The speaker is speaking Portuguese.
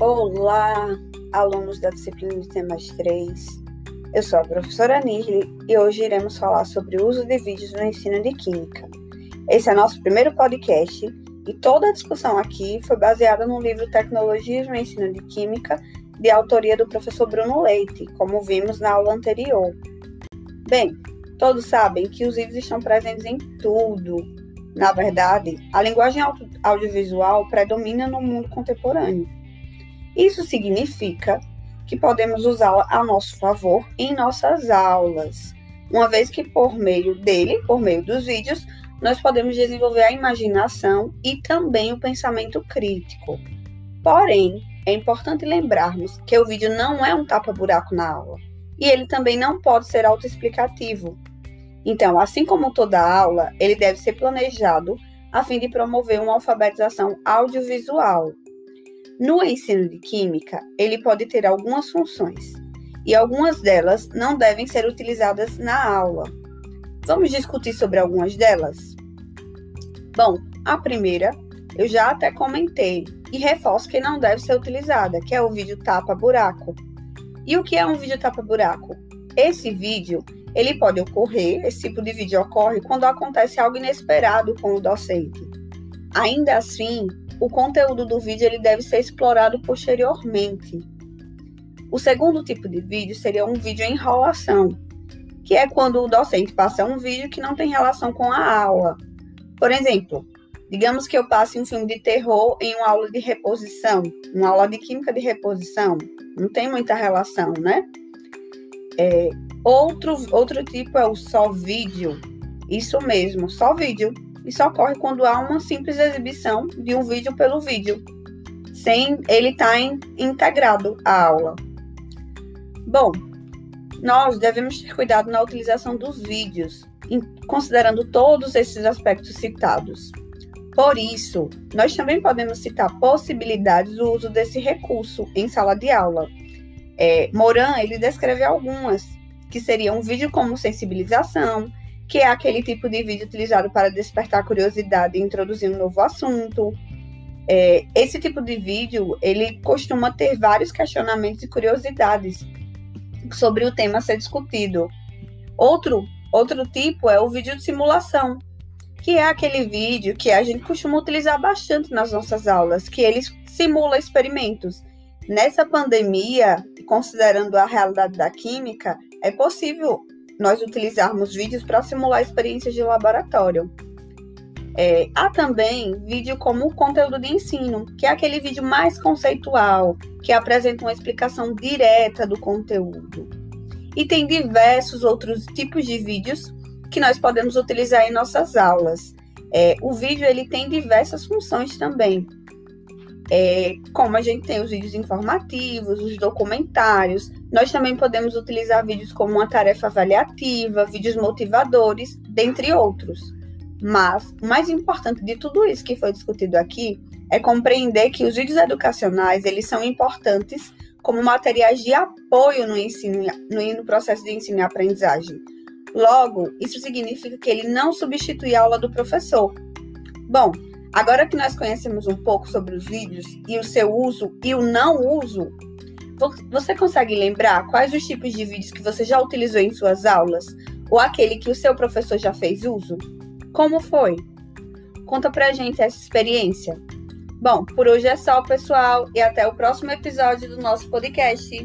Olá, alunos da disciplina de temas 3. Eu sou a professora Nirli e hoje iremos falar sobre o uso de vídeos no ensino de Química. Esse é nosso primeiro podcast e toda a discussão aqui foi baseada no livro Tecnologias no Ensino de Química, de autoria do professor Bruno Leite, como vimos na aula anterior. Bem, todos sabem que os vídeos estão presentes em tudo. Na verdade, a linguagem audiovisual predomina no mundo contemporâneo isso significa que podemos usá-la a nosso favor em nossas aulas, uma vez que por meio dele, por meio dos vídeos, nós podemos desenvolver a imaginação e também o pensamento crítico. Porém, é importante lembrarmos que o vídeo não é um tapa-buraco na aula e ele também não pode ser autoexplicativo. Então, assim como toda aula, ele deve ser planejado a fim de promover uma alfabetização audiovisual, no ensino de química, ele pode ter algumas funções, e algumas delas não devem ser utilizadas na aula. Vamos discutir sobre algumas delas? Bom, a primeira eu já até comentei e reforço que não deve ser utilizada, que é o vídeo tapa-buraco. E o que é um vídeo tapa-buraco? Esse vídeo, ele pode ocorrer, esse tipo de vídeo ocorre quando acontece algo inesperado com o docente. Ainda assim, o conteúdo do vídeo ele deve ser explorado posteriormente. O segundo tipo de vídeo seria um vídeo enrolação, que é quando o docente passa um vídeo que não tem relação com a aula. Por exemplo, digamos que eu passe um filme de terror em uma aula de reposição, uma aula de química de reposição. Não tem muita relação, né? É, outro, outro tipo é o só vídeo. Isso mesmo, só vídeo isso ocorre quando há uma simples exibição de um vídeo pelo vídeo, sem ele estar tá integrado à aula. Bom, nós devemos ter cuidado na utilização dos vídeos, considerando todos esses aspectos citados. Por isso, nós também podemos citar possibilidades do uso desse recurso em sala de aula. É, Moran ele descreve algumas, que seriam um vídeo como sensibilização, que é aquele tipo de vídeo utilizado para despertar curiosidade e introduzir um novo assunto. É, esse tipo de vídeo, ele costuma ter vários questionamentos e curiosidades sobre o tema a ser discutido. Outro, outro tipo é o vídeo de simulação, que é aquele vídeo que a gente costuma utilizar bastante nas nossas aulas, que ele simula experimentos. Nessa pandemia, considerando a realidade da química, é possível nós utilizarmos vídeos para simular experiências de laboratório. É, há também vídeo como conteúdo de ensino, que é aquele vídeo mais conceitual, que apresenta uma explicação direta do conteúdo. E tem diversos outros tipos de vídeos que nós podemos utilizar em nossas aulas. É, o vídeo ele tem diversas funções também. É, como a gente tem os vídeos informativos, os documentários, nós também podemos utilizar vídeos como uma tarefa avaliativa, vídeos motivadores, dentre outros. Mas o mais importante de tudo isso que foi discutido aqui é compreender que os vídeos educacionais eles são importantes como materiais de apoio no ensino, no, processo de ensino e aprendizagem. Logo, isso significa que ele não substitui a aula do professor. Bom, Agora que nós conhecemos um pouco sobre os vídeos e o seu uso e o não uso, você consegue lembrar quais os tipos de vídeos que você já utilizou em suas aulas ou aquele que o seu professor já fez uso? Como foi? Conta pra gente essa experiência. Bom, por hoje é só, pessoal, e até o próximo episódio do nosso podcast.